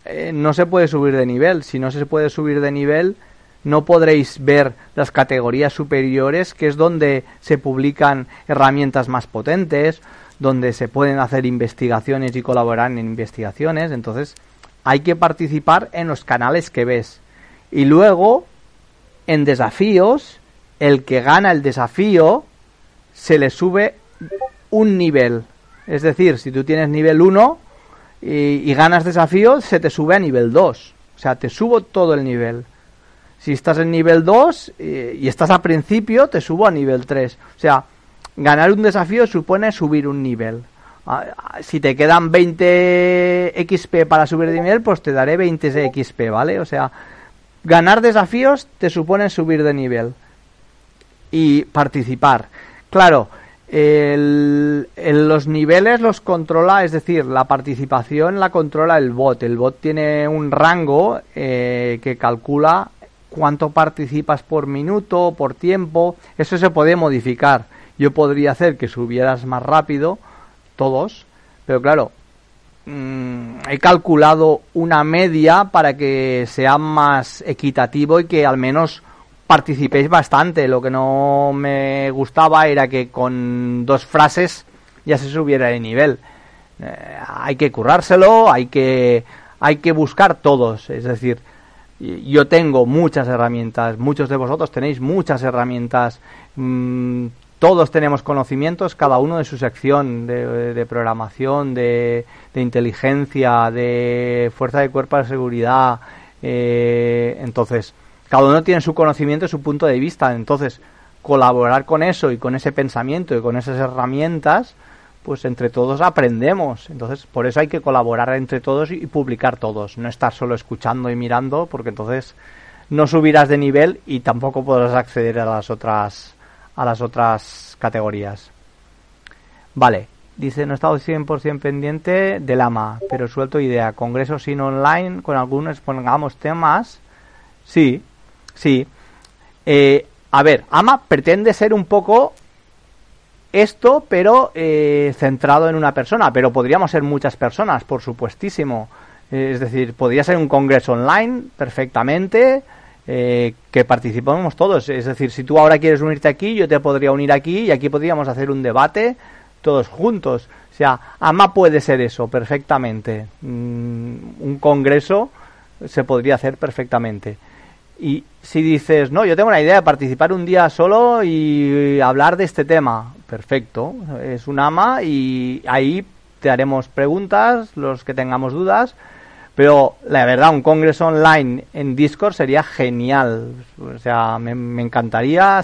eh, no se puede subir de nivel. Si no se puede subir de nivel, no podréis ver las categorías superiores, que es donde se publican herramientas más potentes, donde se pueden hacer investigaciones y colaborar en investigaciones. Entonces, hay que participar en los canales que ves. Y luego, en desafíos, el que gana el desafío se le sube un nivel. Es decir, si tú tienes nivel 1, y, ganas desafío, se te sube a nivel 2. O sea, te subo todo el nivel. Si estás en nivel 2 eh, y, estás a principio, te subo a nivel 3. O sea, ganar un desafío supone subir un nivel. Ah, ah, si te quedan 20 XP para subir de nivel, pues te daré 20 XP, ¿vale? O sea, ganar desafíos te supone subir de nivel. Y participar. Claro, el, los niveles los controla, es decir, la participación la controla el bot. El bot tiene un rango eh, que calcula cuánto participas por minuto, por tiempo, eso se puede modificar. Yo podría hacer que subieras más rápido, todos, pero claro, mm, he calculado una media para que sea más equitativo y que al menos participéis bastante. Lo que no me gustaba era que con dos frases ya se subiera de nivel. Eh, hay que currárselo, hay que, hay que buscar todos. Es decir, yo tengo muchas herramientas, muchos de vosotros tenéis muchas herramientas, mm, todos tenemos conocimientos, cada uno de su sección de, programación, de, inteligencia, de fuerza de cuerpo de seguridad. Eh, entonces, cada uno tiene su conocimiento y su punto de vista. Entonces, colaborar con eso y con ese pensamiento y con esas herramientas, pues entre todos aprendemos. Entonces, por eso hay que colaborar entre todos y publicar todos. No estar solo escuchando y mirando, porque entonces no subirás de nivel y tampoco podrás acceder a las otras a las otras categorías. Vale, dice, no he estado 100% pendiente del AMA, pero suelto idea. Congreso sin online, con algunos pongamos temas. Sí, sí. Eh, a ver, AMA pretende ser un poco esto, pero eh, centrado en una persona. Pero podríamos ser muchas personas, por supuestísimo. es decir, podría ser un congreso online perfectamente eh, que participemos todos. Es decir, si tú ahora quieres unirte aquí, yo te podría unir aquí y aquí podríamos hacer un debate todos juntos. O sea, AMA puede ser eso perfectamente. Mm, un congreso se podría hacer perfectamente. Y si dices, no, yo tengo una idea de participar un día solo y hablar de este tema, perfecto. Es un AMA y ahí te haremos preguntas, los que tengamos dudas pero la verdad, un congreso online en Discord sería genial. O sea, me, encantaría.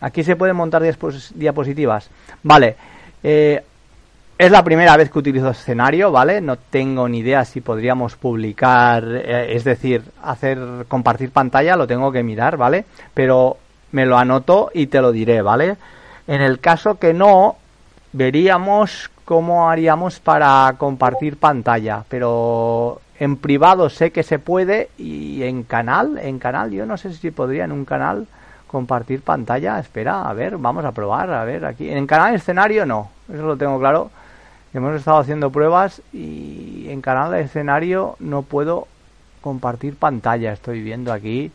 Aquí se pueden montar diapositivas. Vale. Eh, es la primera vez que utilizo escenario, ¿vale? No tengo ni idea si podríamos publicar, eh, es decir, hacer compartir pantalla, lo tengo que mirar, ¿vale? Pero me lo anoto y te lo diré, ¿vale? En el caso que no, veríamos cómo haríamos para compartir pantalla, pero en privado sé que se puede y en canal, en canal, yo no sé si podría en un canal compartir pantalla. Espera, a ver, vamos a probar, a ver aquí. En canal escenario no, eso lo tengo claro. Hemos estado haciendo pruebas y en canal de escenario no puedo compartir pantalla, estoy viendo aquí.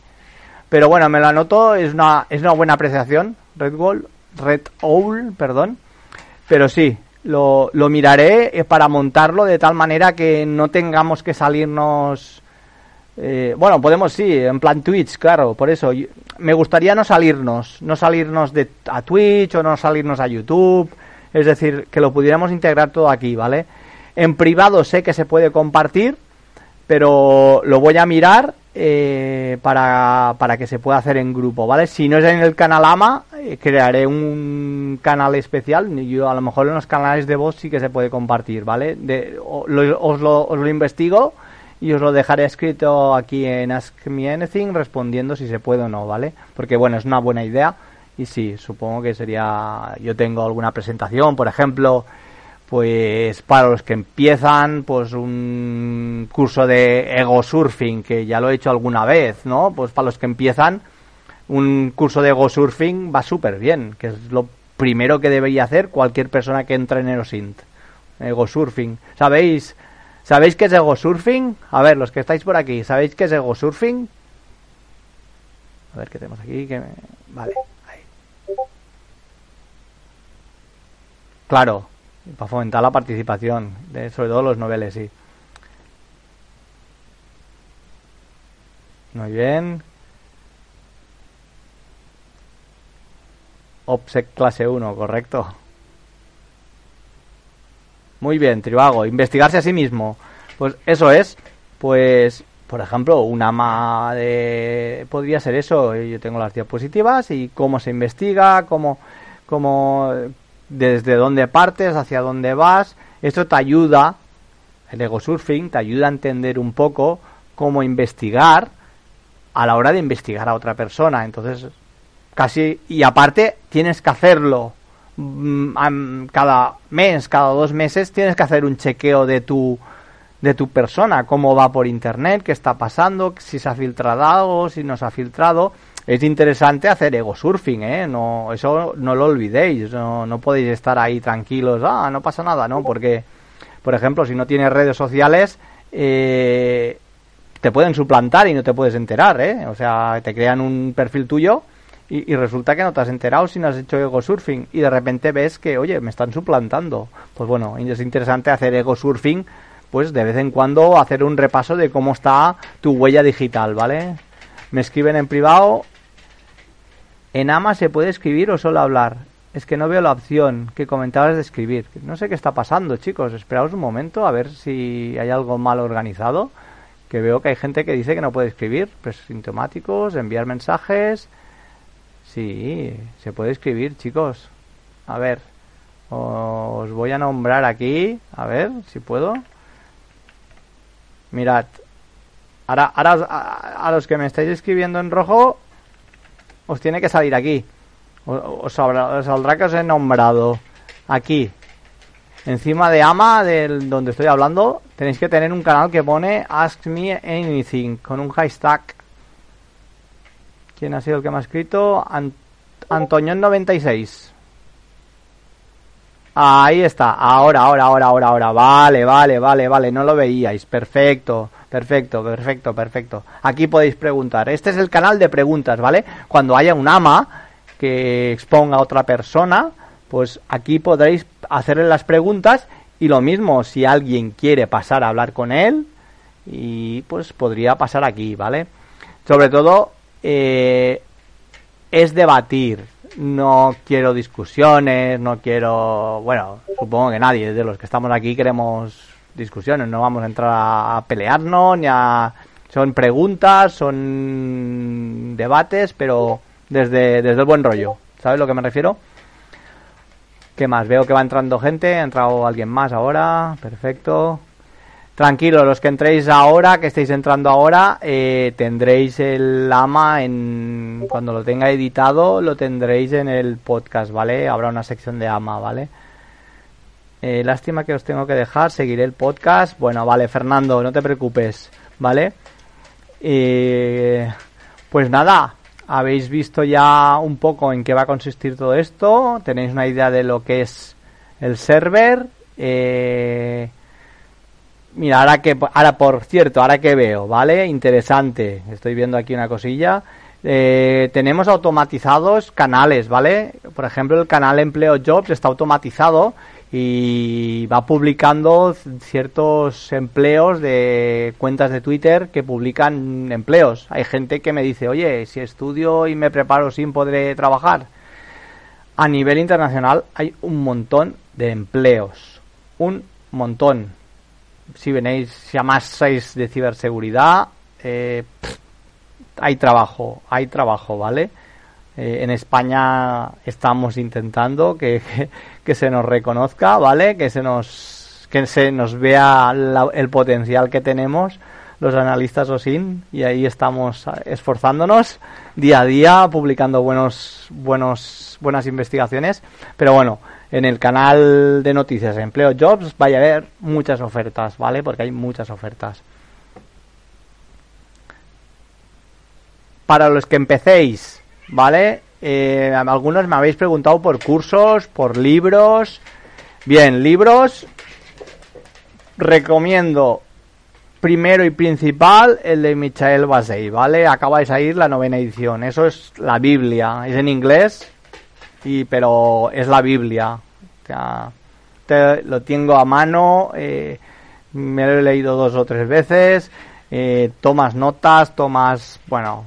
Pero bueno, me lo anoto, es una, es una buena apreciación, Red Gold, Red Owl, perdón. Pero sí, lo, lo miraré eh, para montarlo de tal manera que no tengamos que salirnos... Eh, bueno, podemos sí, en plan Twitch, claro, por eso. me gustaría no salirnos, no salirnos de, a Twitch o no salirnos a YouTube, es decir, que lo pudiéramos integrar todo aquí, ¿vale? En privado sé que se puede compartir, pero lo voy a mirar eh, para, para, que se pueda hacer en grupo, ¿vale? Si no es en el canal AMA, eh, crearé un canal especial. Yo a lo mejor en los canales de voz sí que se puede compartir, ¿vale? De, os, lo, os, lo, investigo y os lo dejaré escrito aquí en Ask Me Anything respondiendo si se puede o no, ¿vale? Porque bueno, es una buena idea y sí, supongo que sería... Yo tengo alguna presentación, por ejemplo pues para los que empiezan, pues un curso de ego surfing, que ya lo he hecho alguna vez, ¿no? Pues para los que empiezan, un curso de ego surfing va súper bien, que es lo primero que debería hacer cualquier persona que entre en Aerosint. Ego surfing. ¿Sabéis? ¿Sabéis qué es ego surfing? A ver, los que estáis por aquí, ¿sabéis qué es ego surfing? A ver qué tenemos aquí. Que Vale, Claro, para fomentar la participación, de, sobre todo los noveles, sí. Muy bien. OPSEC clase 1, correcto. Muy bien, Tribago. Investigarse a sí mismo. Pues eso es. Pues, por ejemplo, un ama de... Podría ser eso. Yo tengo las diapositivas y cómo se investiga, cómo, cómo desde dónde partes, hacia dónde vas. Esto te ayuda, el ego surfing, te ayuda a entender un poco cómo investigar a la hora de investigar a otra persona. Entonces, casi, y aparte, tienes que hacerlo mm, cada mes, cada dos meses, tienes que hacer un chequeo de tu de tu persona, cómo va por internet, qué está pasando, si se ha filtrado algo, si no se ha filtrado. Es interesante hacer ego surfing, ¿eh? No, eso no lo olvidéis, no, no podéis estar ahí tranquilos, ah, no pasa nada, ¿no? Porque, por ejemplo, si no tienes redes sociales, eh, te pueden suplantar y no te puedes enterar, ¿eh? O sea, te crean un perfil tuyo y, resulta que no te has enterado si no has hecho ego surfing y de repente ves que, oye, me están suplantando. Pues bueno, es interesante hacer ego surfing, pues de vez en cuando hacer un repaso de cómo está tu huella digital, ¿vale? Me escriben en privado. ¿En AMA se puede escribir o solo hablar? Es que no veo la opción que comentabas de escribir. No sé qué está pasando, chicos. Esperaos un momento a ver si hay algo mal organizado. Que veo que hay gente que dice que no puede escribir. Pues sintomáticos, enviar mensajes. Sí, se puede escribir, chicos. A ver, os voy a nombrar aquí. A ver si puedo. Mirad. Ahora, ahora a, los que me estáis escribiendo en rojo, os tiene que salir aquí. Os, saldrá que os he nombrado aquí. Encima de Ama, del donde estoy hablando, tenéis que tener un canal que pone Ask Me Anything con un hashtag ¿Quién ha sido el que me ha escrito? Antoñón96. Ahí está. Ahora, ahora, ahora, ahora, ahora. Vale, vale, vale, vale. No lo veíais. Perfecto, perfecto, perfecto, perfecto. Aquí podéis preguntar. Este es el canal de preguntas, ¿vale? Cuando haya un ama que exponga a otra persona, pues aquí podréis hacerle las preguntas y lo mismo si alguien quiere pasar a hablar con él y pues podría pasar aquí, ¿vale? Sobre todo eh, es debatir. No quiero discusiones, no quiero... Bueno, supongo que nadie de los que estamos aquí queremos discusiones, no vamos a entrar a, pelearnos ni a... Son preguntas, son debates, pero desde, desde el buen rollo. ¿Sabes lo que me refiero? ¿Qué más? Veo que va entrando gente, ha entrado alguien más ahora, perfecto. Tranquilo, los que entréis ahora, que estéis entrando ahora, eh, tendréis el ama en cuando lo tenga editado, lo tendréis en el podcast, ¿vale? Habrá una sección de ama, ¿vale? Eh, lástima que os tengo que dejar, seguiré el podcast. Bueno, vale, Fernando, no te preocupes, ¿vale? Eh, pues nada, habéis visto ya un poco en qué va a consistir todo esto, tenéis una idea de lo que es el server. Eh, Mira, ahora que, ahora por cierto, ahora que veo, ¿vale? Interesante. Estoy viendo aquí una cosilla. Eh, tenemos automatizados canales, ¿vale? Por ejemplo, el canal Empleo Jobs está automatizado y va publicando ciertos empleos de cuentas de Twitter que publican empleos. Hay gente que me dice, oye, si estudio y me preparo sin podré trabajar. A nivel internacional hay un montón de empleos. Un montón si venéis, si llamáis de ciberseguridad, eh, hay trabajo, hay trabajo, ¿vale? Eh, en España estamos intentando que, que, se nos reconozca, ¿vale? Que se nos, que se nos vea el potencial que tenemos los analistas OSIN y ahí estamos esforzándonos día a día publicando buenos buenos buenas investigaciones pero bueno en el canal de noticias Empleo Jobs vaya a haber muchas ofertas, ¿vale? Porque hay muchas ofertas. Para los que empecéis, ¿vale? Eh, algunos me habéis preguntado por cursos, por libros. Bien, libros. Recomiendo primero y principal el de Michael Basey, ¿vale? Acaba de salir la novena edición. Eso es la Biblia. Es en inglés, y pero es la Biblia. te, lo tengo a mano, eh, me lo he leído dos o tres veces, eh, tomas notas, tomas, bueno,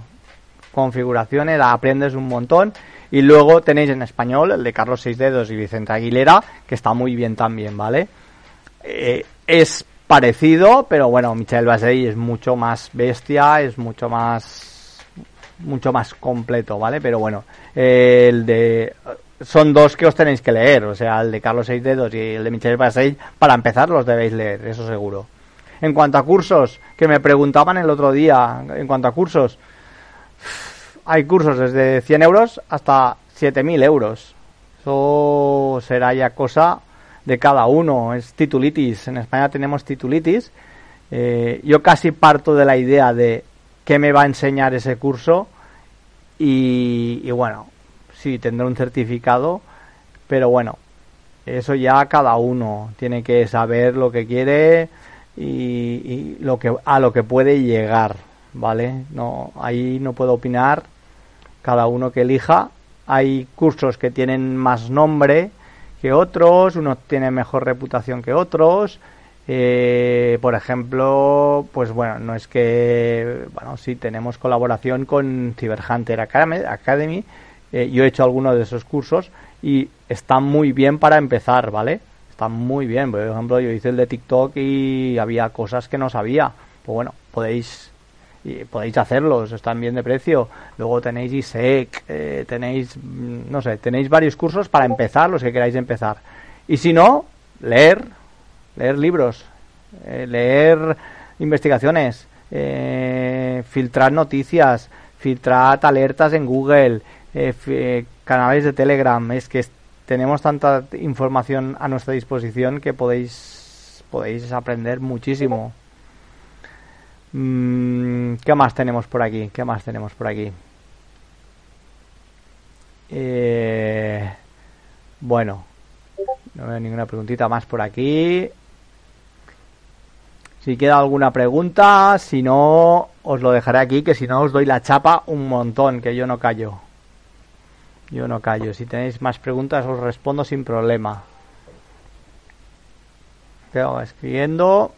configuraciones, aprendes un montón. Y luego tenéis en español el de Carlos Seis Dedos y Vicente Aguilera, que está muy bien también, ¿vale? Eh, es parecido, pero bueno, Michel Basey es mucho más bestia, es mucho más mucho más completo, ¿vale? Pero bueno, el de son dos que os tenéis que leer, o sea, el de Carlos Seis Dedos y el de Michel Basey, para empezar los debéis leer, eso seguro. En cuanto a cursos, que me preguntaban el otro día, en cuanto a cursos, hay cursos desde 100 euros hasta 7.000 euros. Eso será ya cosa de cada uno, es titulitis. En España tenemos titulitis Eh, yo casi parto de la idea de qué me va a enseñar ese curso y, y bueno, sí, tendré un certificado, pero bueno, eso ya cada uno tiene que saber lo que quiere y, lo que a lo que puede llegar, ¿vale? No, ahí no puedo opinar, cada uno que elija. Hay cursos que tienen más nombre que otros, unos tienen mejor reputación que otros. Eh, por ejemplo, pues bueno, no es que, bueno, sí tenemos colaboración con Cyber Hunter Academy. Eh, yo he hecho algunos de esos cursos y están muy bien para empezar, ¿vale? Están muy bien. Por ejemplo, yo hice el de TikTok y había cosas que no sabía. Pues bueno, podéis y podéis hacerlos, están bien de precio. Luego tenéis ISEC, eh, tenéis, no sé, tenéis varios cursos para empezar, los que queráis empezar. Y si no, leer, leer libros, eh, leer investigaciones, eh, filtrar noticias, filtrar alertas en Google, canales de Telegram. Es que tenemos tanta información a nuestra disposición que podéis, podéis aprender muchísimo. Mm, ¿Qué más tenemos por aquí? ¿Qué más tenemos por aquí? Eh, bueno, no veo ninguna preguntita más por aquí. Si queda alguna pregunta, si no, os lo dejaré aquí, que si no os doy la chapa un montón, que yo no callo. Yo no callo. Si tenéis más preguntas os respondo sin problema. Quedo escribiendo.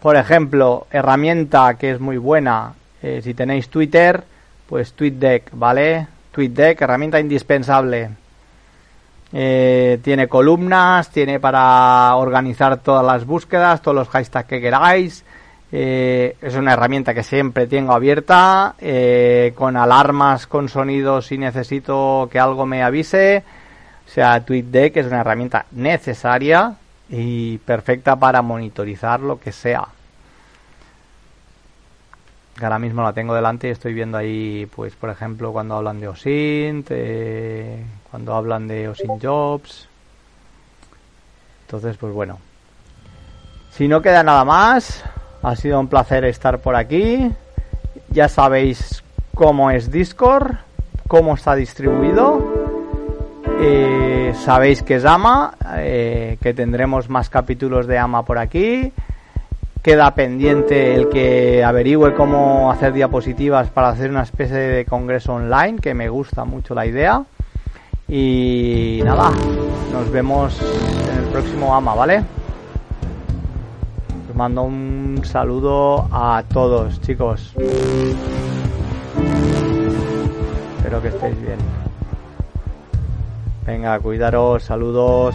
Por ejemplo, herramienta que es muy buena. Eh, si tenéis Twitter, pues TweetDeck, ¿vale? TweetDeck, herramienta indispensable. Eh, tiene columnas, tiene para organizar todas las búsquedas, todos los hashtags que queráis. Eh, es una herramienta que siempre tengo abierta, eh, con alarmas, con sonidos si necesito que algo me avise. O sea, TweetDeck es una herramienta necesaria y perfecta para monitorizar lo que sea. Ahora mismo la tengo delante y estoy viendo ahí, pues por ejemplo, cuando hablan de OSINT, eh, cuando hablan de OSINT Jobs. Entonces, pues bueno. Si no queda nada más, ha sido un placer estar por aquí. Ya sabéis cómo es Discord, cómo está distribuido. Eh, sabéis que es AMA, eh, que tendremos más capítulos de AMA por aquí. Queda pendiente el que averigüe cómo hacer diapositivas para hacer una especie de congreso online, que me gusta mucho la idea. Y nada, nos vemos en el próximo AMA, ¿vale? mando un saludo a todos, chicos. Espero que estéis bien. Venga, cuidaros, saludos.